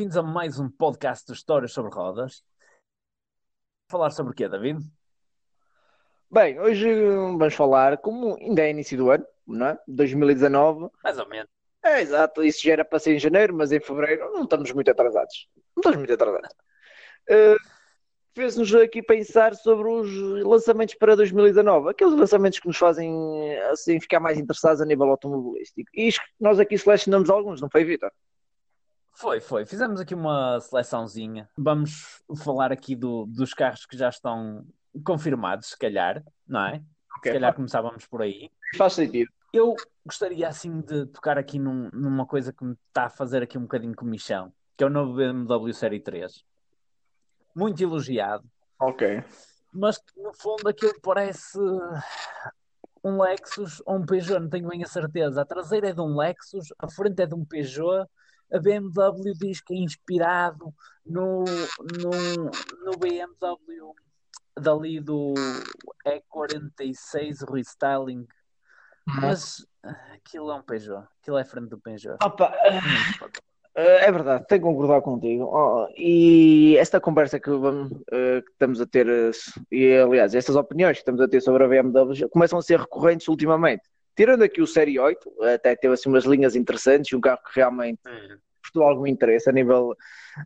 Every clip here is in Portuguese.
bem-vindos a mais um podcast de histórias sobre rodas. Falar sobre o quê, David? Bem, hoje vamos falar, como ainda é início do ano, não é? 2019. Mais ou menos. É, exato, isso já era para ser em janeiro, mas em fevereiro não estamos muito atrasados. Não estamos muito atrasados. Uh, Fez-nos aqui pensar sobre os lançamentos para 2019, aqueles lançamentos que nos fazem assim ficar mais interessados a nível automobilístico. E nós aqui selecionamos alguns, não foi, Vitor? Foi, foi. Fizemos aqui uma seleçãozinha. Vamos falar aqui do, dos carros que já estão confirmados, se calhar, não é? Okay. Se calhar começávamos por aí. Faz sentido. Eu gostaria assim de tocar aqui num, numa coisa que me está a fazer aqui um bocadinho comichão, que é o novo BMW Série 3. Muito elogiado. Ok. Mas que no fundo aquilo parece um Lexus ou um Peugeot, não tenho bem a certeza. A traseira é de um Lexus, a frente é de um Peugeot. A BMW diz que é inspirado no, no, no BMW dali do E46 Restyling, uhum. mas ah, aquilo é um Peugeot, aquilo é frente do Peugeot. Opa, eh, é verdade, tenho que concordar contigo. Oh, e esta conversa que, vamos, uh, que estamos a ter, uh, e aliás, estas opiniões que estamos a ter sobre a BMW começam a ser recorrentes ultimamente. Tirando aqui o Série 8, até teve assim umas linhas interessantes, um carro que realmente uhum. prestou algum interesse a nível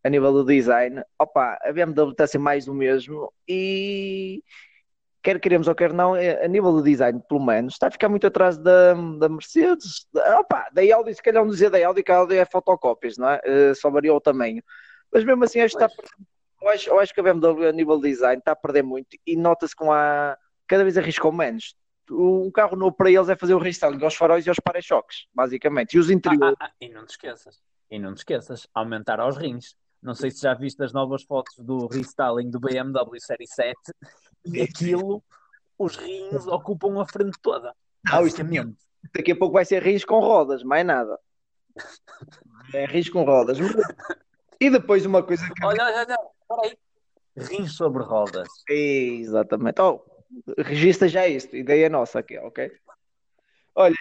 a nível do design, opa, a BMW está a ser mais do mesmo e quer queremos ou quer não, é, a nível do design, pelo menos, está a ficar muito atrás da, da Mercedes, opa, da Audi, se calhar não dizer da Audi, que a Audi é fotocópias, não é? Uh, só variou o tamanho. Mas mesmo assim, acho que está eu acho, eu acho que a BMW a nível de design está a perder muito e nota-se a cada vez arriscam menos. Um carro novo para eles é fazer o restyling aos faróis e aos para-choques, basicamente. E os interiores. Ah, ah, ah, e não te esqueças, e não te esqueças, aumentar aos rins. Não sei se já viste as novas fotos do restyling do BMW Série 7 e aquilo, os rins ocupam a frente toda. Não, isto é daqui a pouco vai ser rins com rodas, mais nada. É rins com rodas. E depois uma coisa que. Olha, olha, olha, peraí. Rins sobre rodas. Exatamente. Oh, registra já isto, ideia nossa aqui, ok? Olha,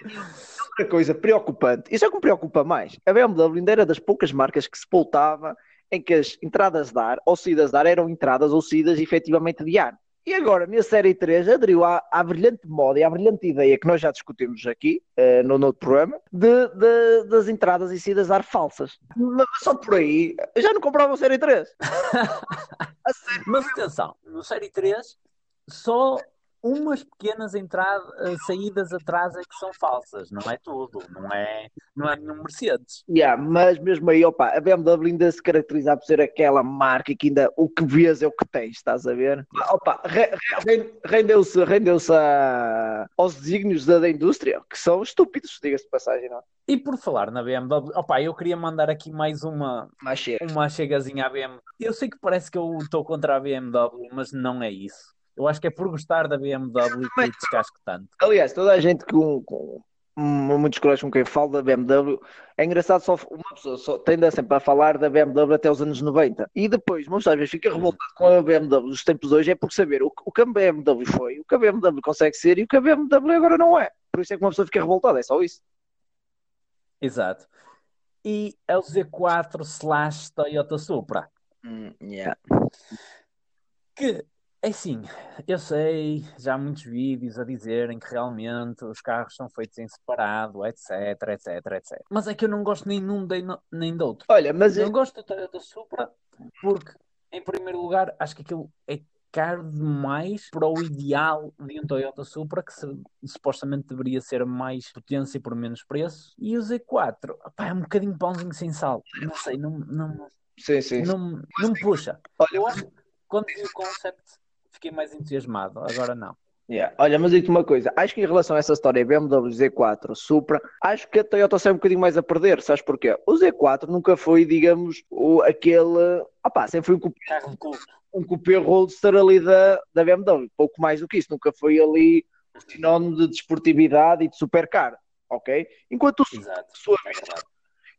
outra coisa preocupante, isso é o que me preocupa mais. A BMW ainda era das poucas marcas que se voltava em que as entradas de ar ou saídas de ar eram entradas ou saídas efetivamente de ar. E agora, na série 3, aderiu à, à brilhante moda e à brilhante ideia que nós já discutimos aqui uh, no outro programa de, de, das entradas e saídas de ar falsas. Mas só por aí, já não comprava a série 3. Mas atenção, no série 3 só umas pequenas entradas, eh, saídas atrás é que são falsas, não é tudo, não é, não é nenhum Mercedes. Yeah, mas mesmo aí, opa, a BMW ainda se caracteriza por ser aquela marca que ainda o que vês é o que tens, estás a ver? Opa, rendeu-se rendeu aos desígnios da, da, indústria, que são estúpidos, diga-se de passagem, não é? E por falar na BMW, opa, eu queria mandar aqui mais uma, uma chegazinha à BMW. Eu sei que parece que eu estou contra a BMW, mas não é isso eu acho que é por gostar da BMW que descasco tanto. Aliás, toda a gente com, com muitos colegas com quem falo da BMW, é engraçado só uma pessoa só tende sempre a falar da BMW até os anos 90 e depois, muitas vezes, fica revoltado com a BMW dos tempos hoje é por saber o, o que a BMW foi, o que a BMW consegue ser e o que a BMW agora não é. Por isso é que uma pessoa fica revoltada, é só isso. Exato. E é o Z4 slash Toyota Supra. Mm, yeah. Que é sim, eu sei, já há muitos vídeos a dizerem que realmente os carros são feitos em separado, etc, etc, etc. Mas é que eu não gosto nem de um nem do outro. Olha, mas eu gosto do Toyota Supra porque, em primeiro lugar, acho que aquilo é caro demais para o ideal de um Toyota Supra, que se, supostamente deveria ser mais potência por menos preço. E o Z4, opá, é um bocadinho pãozinho sem sal. Não sei, não, não, sim, sim. não, não me puxa. Olha, eu acho que quando vi o concept fiquei mais entusiasmado, agora não. Yeah. Olha, mas digo-te uma coisa, acho que em relação a essa história BMW Z4, Supra, acho que a Toyota sai um bocadinho mais a perder, sabes porquê? O Z4 nunca foi, digamos, o, aquele. Opá, sempre foi um cupê, um cupê roadster ali da, da BMW, pouco mais do que isso, nunca foi ali sinónimo de desportividade e de supercar, ok? Enquanto o Exato. sua vez,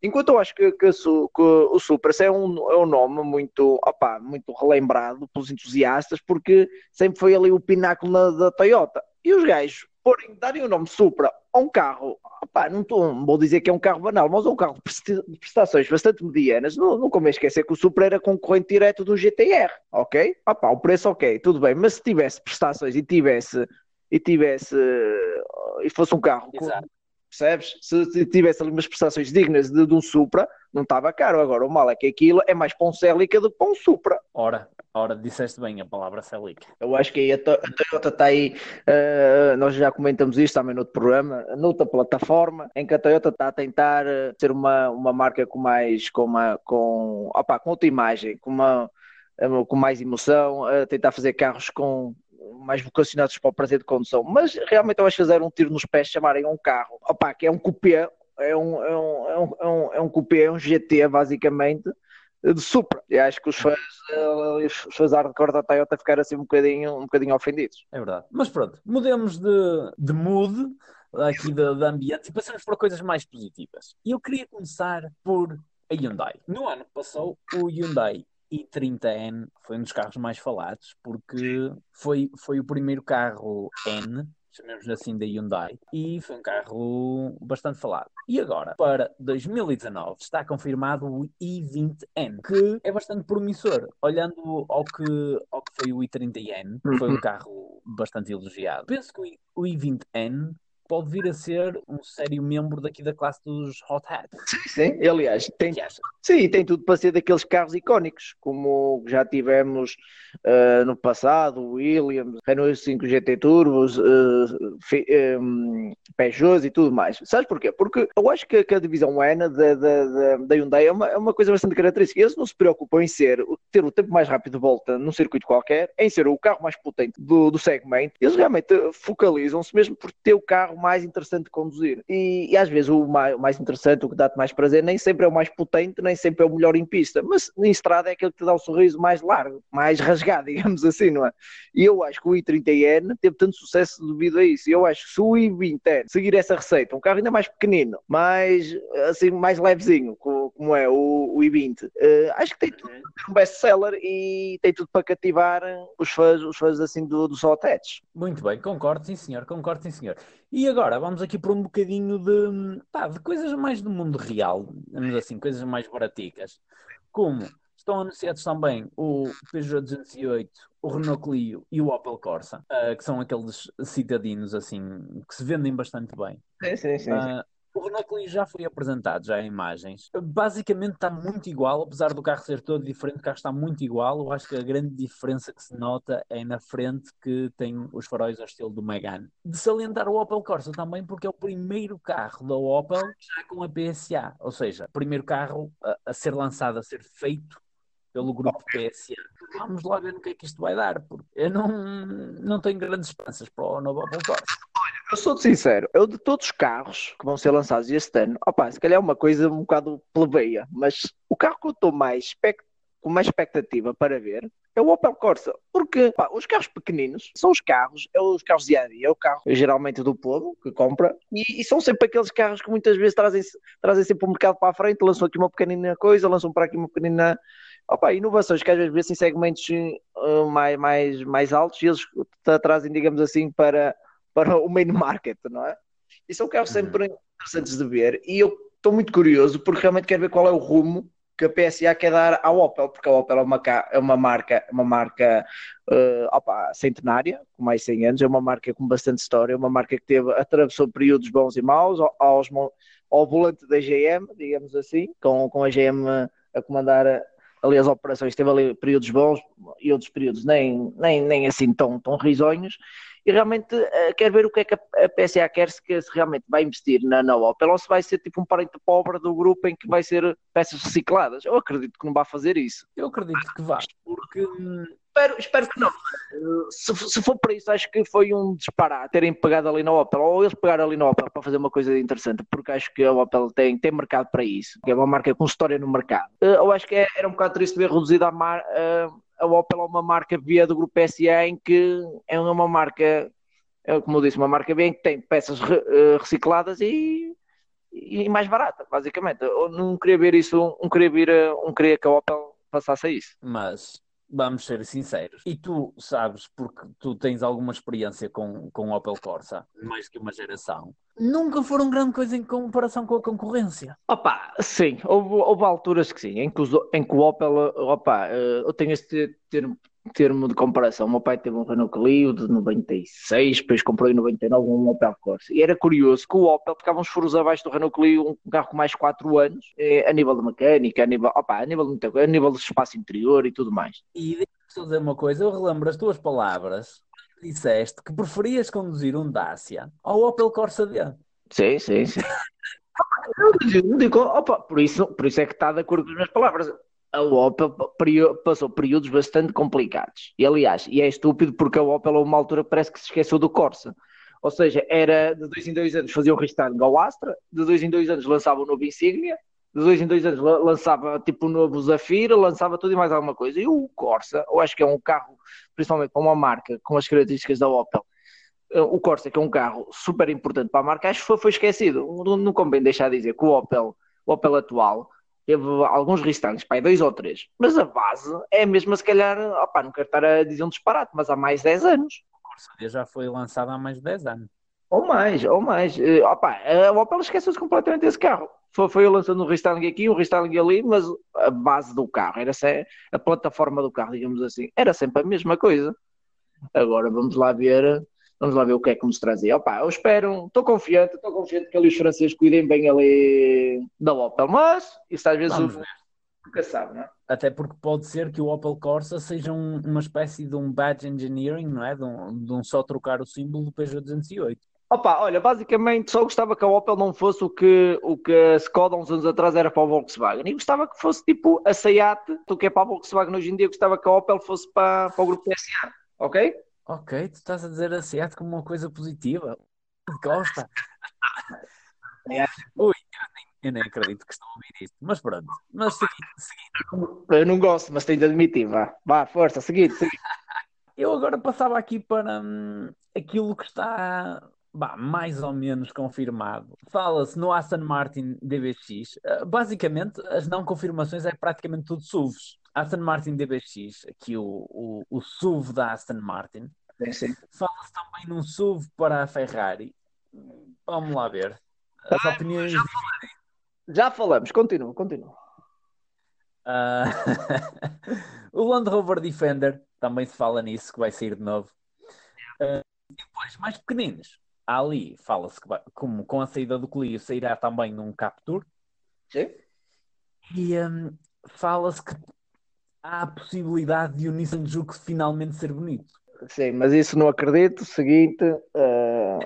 Enquanto eu acho que, que, que o Supra é um, é um nome muito, opa, muito relembrado pelos entusiastas, porque sempre foi ali o pináculo na, da Toyota. E os gajos, porem, darem o nome Supra a um carro, opá, não, tô, vou dizer que é um carro banal, mas é um carro de prestações bastante medianas, não, não convém esquecer que o Supra era concorrente direto do GTR, ok? Opá, o preço ok, tudo bem, mas se tivesse prestações e tivesse e tivesse e fosse um carro Exato. Percebes? Se tivesse ali umas prestações dignas de, de um Supra, não estava caro. Agora, o mal é que aquilo é mais para um Celica do que para um Supra. Ora, ora, disseste bem a palavra Celica. Eu acho que aí a, Toyota está aí, uh, nós já comentamos isto também no outro programa, noutra plataforma, em que a Toyota está a tentar eh, ser uma, uma marca com mais, com, uma, com, opa, com outra imagem, com uma eh, com mais emoção, a tentar fazer carros com, mais vocacionados para o prazer de condução, mas realmente eu acho fazer um tiro nos pés chamarem um carro, opa, que é um coupé, é um, é um, é um, é um, é um coupé, é um GT basicamente, de Supra. E acho que os fãs, eh, os fãs hardcore da Toyota ficaram assim um bocadinho, um bocadinho ofendidos. É verdade. Mas pronto, mudemos de, de mood aqui de, de ambiente e passamos para coisas mais positivas. E eu queria começar por a Hyundai. No ano que passou, o Hyundai i30N foi um dos carros mais falados, porque foi, foi o primeiro carro N, chamemos assim, da Hyundai, e foi um carro bastante falado. E agora, para 2019, está confirmado o i20N, que é bastante promissor. Olhando ao que, ao que foi o i30N, foi um uhum. carro bastante elogiado. Penso que o i20N pode vir a ser um sério membro daqui da classe dos Hot Hats. Sim, sim. aliás, tem, sim, tem tudo para ser daqueles carros icónicos, como já tivemos uh, no passado, Williams, Renault 5 GT Turbos, uh, um, Peugeot e tudo mais. Sabes porquê? Porque eu acho que, que a divisão N da, da, da Hyundai é uma, é uma coisa bastante característica. Eles não se preocupam em ser, ter o tempo mais rápido de volta num circuito qualquer, em ser o carro mais potente do, do segmento. Eles realmente focalizam-se mesmo por ter o carro carro mais interessante de conduzir. E, e às vezes o mais, o mais interessante, o que dá-te mais prazer, nem sempre é o mais potente, nem sempre é o melhor em pista, mas em estrada é aquele que te dá o um sorriso mais largo, mais rasgado, digamos assim, não é? E eu acho que o i30N teve tanto sucesso devido a isso. E eu acho que se o i20N seguir essa receita, um carro ainda mais pequenino, mais, assim, mais levezinho, como é o, o i20, uh, acho que tem tudo para ter um best-seller e tem tudo para cativar os fãs, os fãs assim do, do Soltetes. Muito bem, concordo, sim senhor, concordo, sim senhor. E agora vamos aqui para um bocadinho de, pá, de coisas mais do mundo real, vamos assim, coisas mais baraticas, como estão anunciados também o Peugeot 208, o Renault Clio e o Opel Corsa, uh, que são aqueles citadinos assim que se vendem bastante bem. Sim, sim, sim. Uh, o Renault Clio já foi apresentado, já em imagens. Basicamente está muito igual, apesar do carro ser todo diferente, o carro está muito igual. Eu acho que a grande diferença que se nota é na frente que tem os faróis ao estilo do Megane. De salientar o Opel Corsa também, porque é o primeiro carro da Opel já com a PSA, ou seja, primeiro carro a, a ser lançado, a ser feito pelo grupo PSA. Vamos lá ver no que é que isto vai dar, porque eu não, não tenho grandes esperanças para o novo Opel Corsa. Olha, eu sou sincero, eu de todos os carros que vão ser lançados este ano, opa, se calhar é uma coisa um bocado plebeia, mas o carro que eu estou mais com mais expectativa para ver é o Opel Corsa, porque pá, os carros pequeninos são os carros, é os carros a dia, é o carro geralmente do povo que compra, e, e são sempre aqueles carros que muitas vezes trazem, trazem sempre o mercado para a frente, lançam aqui uma pequenina coisa, lançam para aqui uma pequenina opa, inovações que às vezes em segmentos uh, mais, mais, mais altos e eles te trazem, digamos assim, para, para o main market, não é? E são carros sempre uhum. interessantes de ver e eu estou muito curioso porque realmente quero ver qual é o rumo que a PSA quer dar à Opel, porque a Opel é uma, é uma marca, uma marca uh, opa, centenária, com mais de 100 anos, é uma marca com bastante história, é uma marca que teve, atravessou períodos bons e maus, aos, ao volante da GM, digamos assim, com, com a GM a comandar ali as operações teve ali períodos bons e outros períodos nem, nem, nem assim tão, tão risonhos e realmente uh, quero ver o que é que a, PSA quer se, que, se realmente vai investir na, na Opel ou se vai ser tipo um parente pobre do grupo em que vai ser peças recicladas. Eu acredito que não vai fazer isso. Eu acredito que vai, porque espero, espero que não. Se, se, for para isso, acho que foi um disparate terem pegado ali na Opel, ou eles pegaram ali na Opel para fazer uma coisa interessante, porque acho que a Opel tem, tem mercado para isso, que é uma marca com história no mercado. Eh, eu acho que é, era um bocado triste ver reduzida a, mar, a, Opel a uma marca via do grupo SA, em que é uma marca, é, como eu disse, uma marca bem que tem peças re, uh, recicladas e e mais barata, basicamente. Eu não queria ver isso, não queria, vir, não queria que a Opel passasse a isso. Mas vamos ser sinceros. E tu sabes, porque tu tens alguma experiência com, com Opel Corsa, mais que uma geração, nunca foram grande coisa em comparação com a concorrência. Opa, sim, houve, houve alturas que sim, em que, os, em que o Opel, opa, eh, eu tenho este termo termo de comparação, o meu pai teve um Renault Clio de 96, depois comprou em 99 um Opel Corsa. E era curioso que o Opel ficava uns furos abaixo do Renault Clio, um carro com mais 4 anos, eh, a nível de mecânica, a nível, opa, a nível de a nível de espaço interior e tudo mais. E deixa-me dizer uma coisa, eu relembro as tuas palavras, disseste que preferias conduzir um Dacia ao Opel Corsa D. Sim, sim, sim. Digo, opa, por, isso, por isso é que está de acordo com as minhas palavras a Opel passou períodos bastante complicados. E aliás, e é estúpido porque a Opel a uma altura parece que se esqueceu do Corsa. Ou seja, era de dois em dois anos fazia o restyling ao Astra, de dois em dois anos lançava o novo Insignia, de dois em dois anos lançava tipo o novo Zafira, lançava tudo e mais alguma coisa. E o Corsa, eu acho que é um carro, principalmente para uma marca com as características da Opel, eh, o Corsa, que é um carro super importante para a marca, acho que foi, foi esquecido. Não, não convém deixar de dizer que o Opel, o Opel atual, teve alguns restantes, pai, dois ou três, mas a base é a mesma, se calhar, opa, não quero estar a dizer um disparate, mas há mais de 10 anos. O Corsa já foi lançado há mais de 10 anos. Ou mais, ou mais. Eh, opa, a Opel esqueceu-se completamente desse carro. Foi, foi lançando um restyling aqui, um restyling ali, mas a base do carro, era a plataforma do carro, digamos assim, era sempre a mesma coisa. Agora vamos lá ver Vamos lá ver o que é que nos trazia. Opa, eu espero, estou confiante, estou confiante que ali os franceses cuidem bem ali da Opel, mas isso às vezes o... nunca sabe, não é? Até porque pode ser que o Opel Corsa seja um, uma espécie de um badge engineering, não é? De um, de um só trocar o símbolo do Peugeot 208. Opa, olha, basicamente só gostava que a Opel não fosse o que, o que a Skoda uns anos atrás era para o Volkswagen. E gostava que fosse tipo a Seat, o que é para a Volkswagen hoje em dia, gostava que a Opel fosse para, para o grupo PSA, ok? Ok, tu estás a dizer a SEAT como uma coisa positiva. Gosta. Ui, eu nem, eu nem acredito que estou a ouvir isto. Mas pronto. Mas seguinte, seguinte. Eu não gosto, mas tenho de admitir. Vá, vá força, seguinte, seguinte. Eu agora passava aqui para hum, aquilo que está bah, mais ou menos confirmado. Fala-se no Aston Martin DBX. Uh, basicamente, as não confirmações é praticamente tudo SUVs. Aston Martin DBX, aqui o, o, o SUV da Aston Martin. Fala-se também num SUV para a Ferrari. Vamos lá ver. As ah, opiniões. Já, já falamos, continua, continua. Uh... o Land Rover Defender, também se fala nisso, que vai sair de novo. Uh, depois, mais pequeninos. Ali fala-se que vai, como com a saída do Clio sairá também num Captur. Sim. E um, fala-se que há a possibilidade de o Nissan Juke finalmente ser bonito. Sim, mas isso não acredito. Seguinte, uh...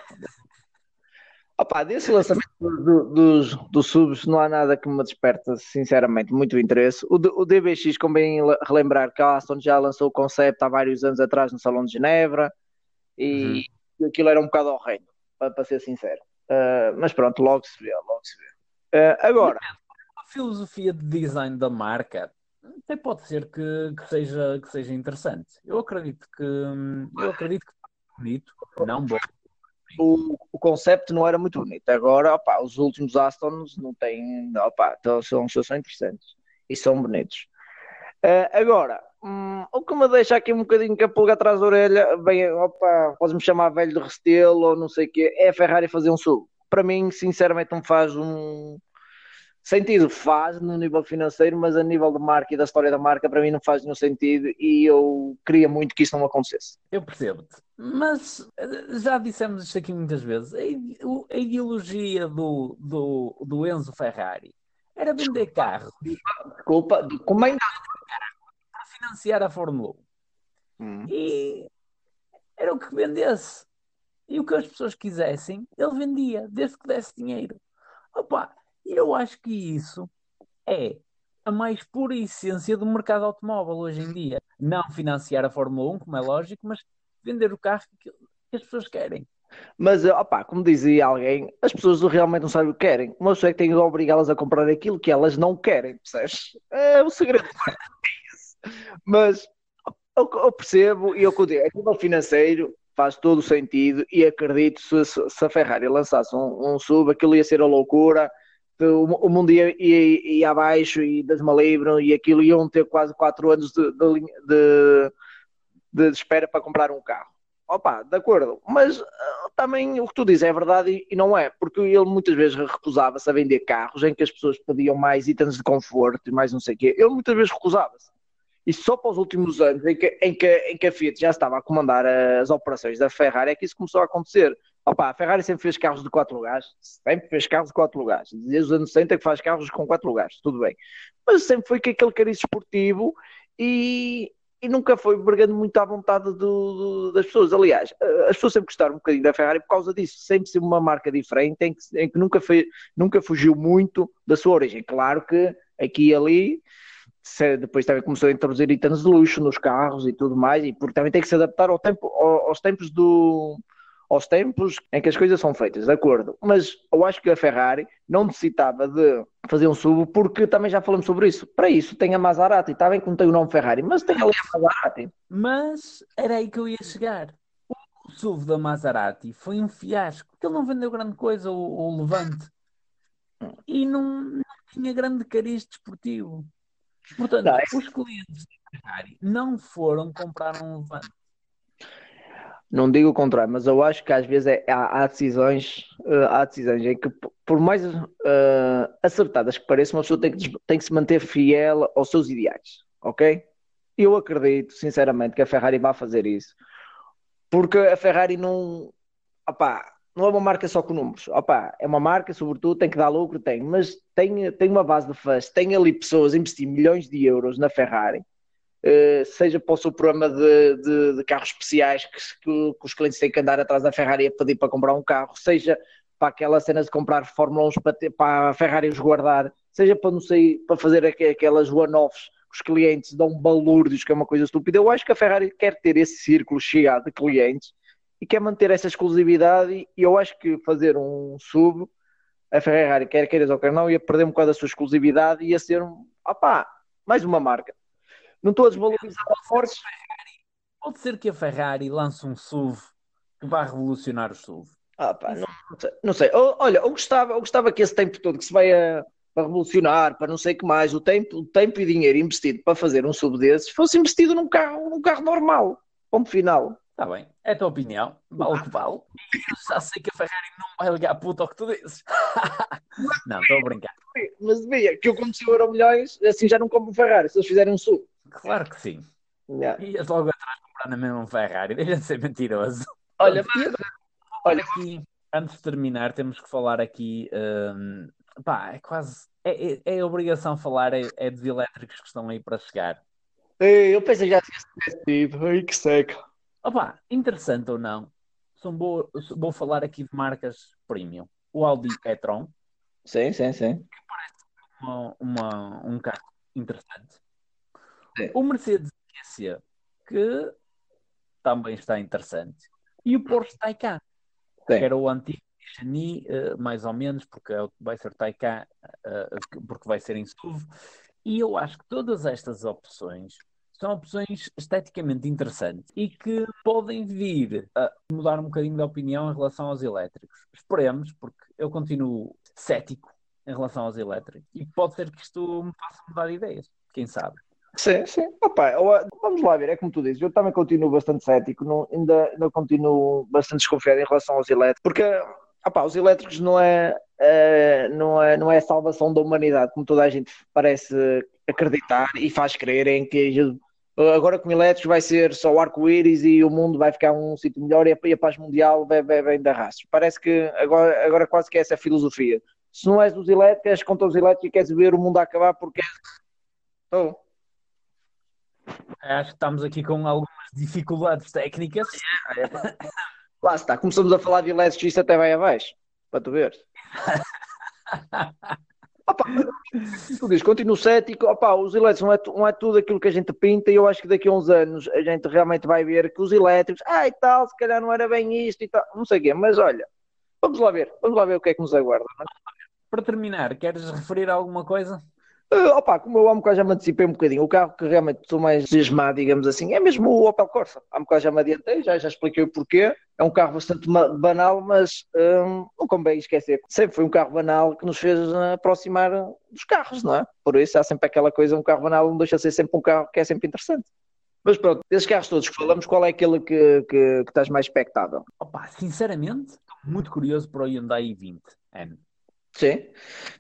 Opa, desse lançamento do, dos, dos subs não há nada que me desperta, sinceramente, muito interesse. O, o DBX, convém relembrar que a Aston já lançou o conceito há vários anos atrás no Salão de Genebra e uhum. aquilo era um bocado horrendo, para, para ser sincero. Uh, mas pronto, logo se vê, logo se vê. Uh, agora, a filosofia de design da marca até pode ser que, que, seja, que seja interessante. Eu acredito que eu acredito que bonito, não bom. O, o conceito não era muito bonito. Agora, opa, os últimos Astons não têm, opa, então são, são interessantes e são bonitos. Uh, agora, hum, o que me deixa aqui um bocadinho com a pulga atrás da orelha, bem, opa, podes-me chamar velho de Restelo ou não sei o quê, é a Ferrari fazer um sul. Para mim, sinceramente, não faz um, Sentido faz no nível financeiro, mas a nível de marca e da história da marca, para mim não faz nenhum sentido e eu queria muito que isso não acontecesse. Eu percebo-te, mas eh, já dissemos isto aqui muitas vezes: a ideologia do, do, do Enzo Ferrari era vender carro. Desculpa, ainda. Para financiar a Fórmula 1. Hum. E era o que vendesse. E o que as pessoas quisessem, ele vendia, desde que desse dinheiro. Opa, e eu acho que isso é a mais pura essência do mercado automóvel hoje em dia. Não financiar a Fórmula 1, como é lógico, mas vender o carro que, as pessoas querem. Mas, opá, como dizia alguém, as pessoas realmente não sabem o que querem. Uma pessoa é que tem de obrigá-las a comprar aquilo que elas não querem, percebes? É o segredo. Mas eu, eu percebo e eu digo, a nível financeiro faz todo o sentido e acredito se, se a Ferrari lançasse um, um sub, aquilo ia ser a loucura o, o mundo ia, ia, ia abaixo e desmalibram e aquilo iam ter quase 4 anos de, de, de, espera para comprar um carro. Opa, de acordo, mas uh, também o que tu dizes é verdade e, e não é, porque ele muitas vezes recusava-se a vender carros em que as pessoas pediam mais itens de conforto e mais não sei o quê. Ele muitas vezes recusava-se. E só para os últimos anos em que, em, que, em que a Fiat já estava a comandar as operações da Ferrari é que isso começou a acontecer. Opa, a Ferrari sempre fez carros de 4 lugares, sempre fez carros de 4 lugares. Desde os anos 60 que faz carros com 4 lugares, tudo bem. Mas sempre foi que aquele cariz esportivo e, e nunca foi brigando muito à vontade do, do, das pessoas. Aliás, as pessoas sempre gostaram um bocadinho da Ferrari por causa disso, sempre ser uma marca diferente, em que, em que nunca, foi, nunca fugiu muito da sua origem. Claro que aqui e ali depois também começou a introduzir itens de luxo nos carros e tudo mais, e porque também tem que se adaptar ao tempo, aos tempos do aos tempos em que as coisas são feitas, de acordo. Mas eu acho que a Ferrari não necessitava de fazer um sub, porque também já falamos sobre isso. Para isso tem a Maserati, está bem que não tem o nome Ferrari, mas tem ali a Maserati. Mas era aí que eu ia chegar. O SUV da Maserati foi um fiasco, porque ele não vendeu grande coisa, o, o Levante. E não, não tinha grande cariz desportivo. Portanto, não, é... os clientes da Ferrari não foram comprar um Levante não digo o contrário, mas eu acho que às vezes é, há, há, decisões, uh, há decisões em que, por mais uh, acertadas que pareçam, uma pessoa tem que, tem que se manter fiel aos seus ideais, ok? Eu acredito, sinceramente, que a Ferrari vai fazer isso, porque a Ferrari não, opá, não é uma marca só com números, opá, é uma marca, sobretudo, tem que dar lucro, tem, mas tem, tem uma base de fãs, tem ali pessoas a investir milhões de euros na Ferrari eh, seja para o seu programa de, de, de carros especiais que, que, que, os clientes têm que andar atrás da Ferrari a pedir para comprar um carro, seja para aquela cena de comprar Fórmula 1 para, ter, para a Ferrari os guardar, seja para não sei, para fazer aquelas one-offs que os clientes dão balúrdios, que é uma coisa estúpida. Eu acho que a Ferrari quer ter esse círculo chegado de clientes e quer manter essa exclusividade e eu acho que fazer um sub a Ferrari, quer queiras ou quer não, ia perder um bocado da sua exclusividade e ia ser um, opá, mais uma marca. Não estou a desvalorizar a força. Pode ser que a Ferrari lance um SUV que vá revolucionar o SUV. Ah, pá, não, não sei. Não sei. Olha, eu gostava, eu gostava que esse tempo todo que se vai a, para revolucionar, para não sei o que mais, o tempo, o tempo e dinheiro investido para fazer um sub desses fosse investido num carro, num carro normal. Ponto final. Está bem, é a tua opinião, vale o que vale. Eu já sei que a Ferrari não vai ligar puto ao que tu dizes. não, estou a brincar. Mas devia, que eu como se euro milhões, assim já não compro Ferrari, se eles fizerem um sub. Claro que sim. Yeah. Ias logo atrás comprar na mesma Ferrari, deixa de ser mentiroso. Olha, mas... olha aqui, antes de terminar, temos que falar aqui. Um, pá, é quase. É, é, é obrigação falar é, é, dos elétricos que estão aí para chegar. Ei, eu pensei já tinha esquecido. Ai, que seca. Opa, interessante ou não, são boa, vou falar aqui de marcas premium. O Audi e-tron. Sim, sim, sim. Que parece uma, uma, um carro interessante. O Mercedes GC, que também está interessante. E o Porsche Taycan, que era o antigo Xani, uh, mais ou menos, porque é vai ser Taycan, uh, porque vai ser em SUV. E eu acho que todas estas opções são opções esteticamente interessantes e que podem vir a mudar um bocadinho de opinião em relação aos elétricos. Esperemos, porque eu continuo cético em relação aos elétricos e pode ser que isto me faça mudar de ideias, quem sabe. Sim, sim. Opa, vamos lá ver, é como tu dizes, eu também continuo bastante cético, não, ainda, ainda continuo bastante desconfiado em relação aos elétricos, porque opa, os elétricos não é, é, não, é, não é a salvação da humanidade, como toda a gente parece acreditar e faz crer em que agora com elétricos vai ser só arco-íris e o mundo vai ficar um sítio melhor e a paz mundial vem, vem, vem. Parece que agora, agora quase que é essa a filosofia. Se não és dos elétricos, és contra os elétricos e queres ver o mundo acabar porque és... Oh. Acho que estamos aqui com algumas dificuldades técnicas. Lá está, começamos a falar de elétricos e isso até vai abaixo, para tu ver. Opa, tu dizes, continuo cético, opa, os elétricos não é, não é tudo aquilo que a gente pinta e eu acho que daqui a uns anos a gente realmente vai ver que os elétricos, ah e tal, se calhar não era bem isto e tal, não sei o quê, mas olha, vamos lá ver, vamos lá ver o que é que nos aguarda. É? Para terminar, queres referir alguma coisa? Uh, opa, como eu há um bocado já me antecipei um bocadinho, o carro que realmente estou mais desmado, digamos assim, é mesmo o Opel Corsa. Há um bocado já me adiantei, já, já expliquei o porquê. é um carro bastante banal, mas um, não convém esquecer. Sempre foi um carro banal que nos fez aproximar dos carros, não é? Por isso há sempre aquela coisa, um carro banal não deixa de ser sempre um carro que é sempre interessante. Mas pronto, desses carros todos que falamos, qual é aquele que, que, que estás mais expectável? Opa, sinceramente, muito curioso para o Hyundai i20N. Sim,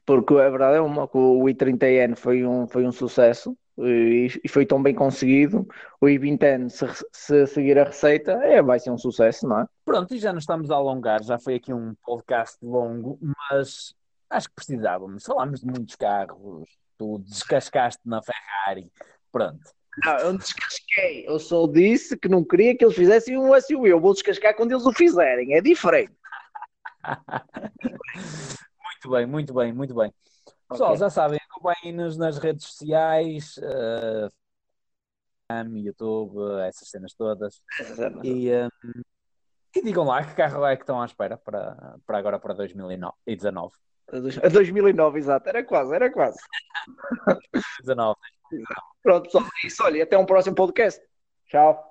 porque a verdade é uma, que o i30N foi um, foi um sucesso e, e foi tão bem conseguido. O i20N, se, se seguir a receita, é, vai ser um sucesso, não é? Pronto, e já nos estamos a alongar, já foi aqui um podcast longo, mas acho que precisávamos. Falámos de muitos carros, tu descascaste na Ferrari, pronto. Não, eu não descasquei. Eu só disse que não queria que eles fizessem um SUV. Eu vou descascar quando eles o fizerem. É diferente. muito bem, muito bem, muito bem. Pessoal, okay. já sabem, acompanhem-nos nas redes sociais, uh, YouTube, essas cenas todas. E, um, e digam lá que carro é que estão à espera para, para agora, para 2019. A 2009, exato. Era quase, era quase. 19. Pronto, pessoal, é isso. Olha, até um próximo podcast. Tchau.